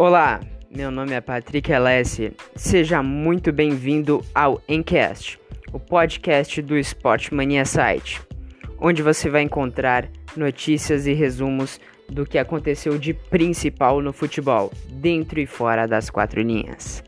Olá, meu nome é Patrick Alessi. Seja muito bem-vindo ao Encast, o podcast do Esporte Mania Site, onde você vai encontrar notícias e resumos do que aconteceu de principal no futebol, dentro e fora das quatro linhas.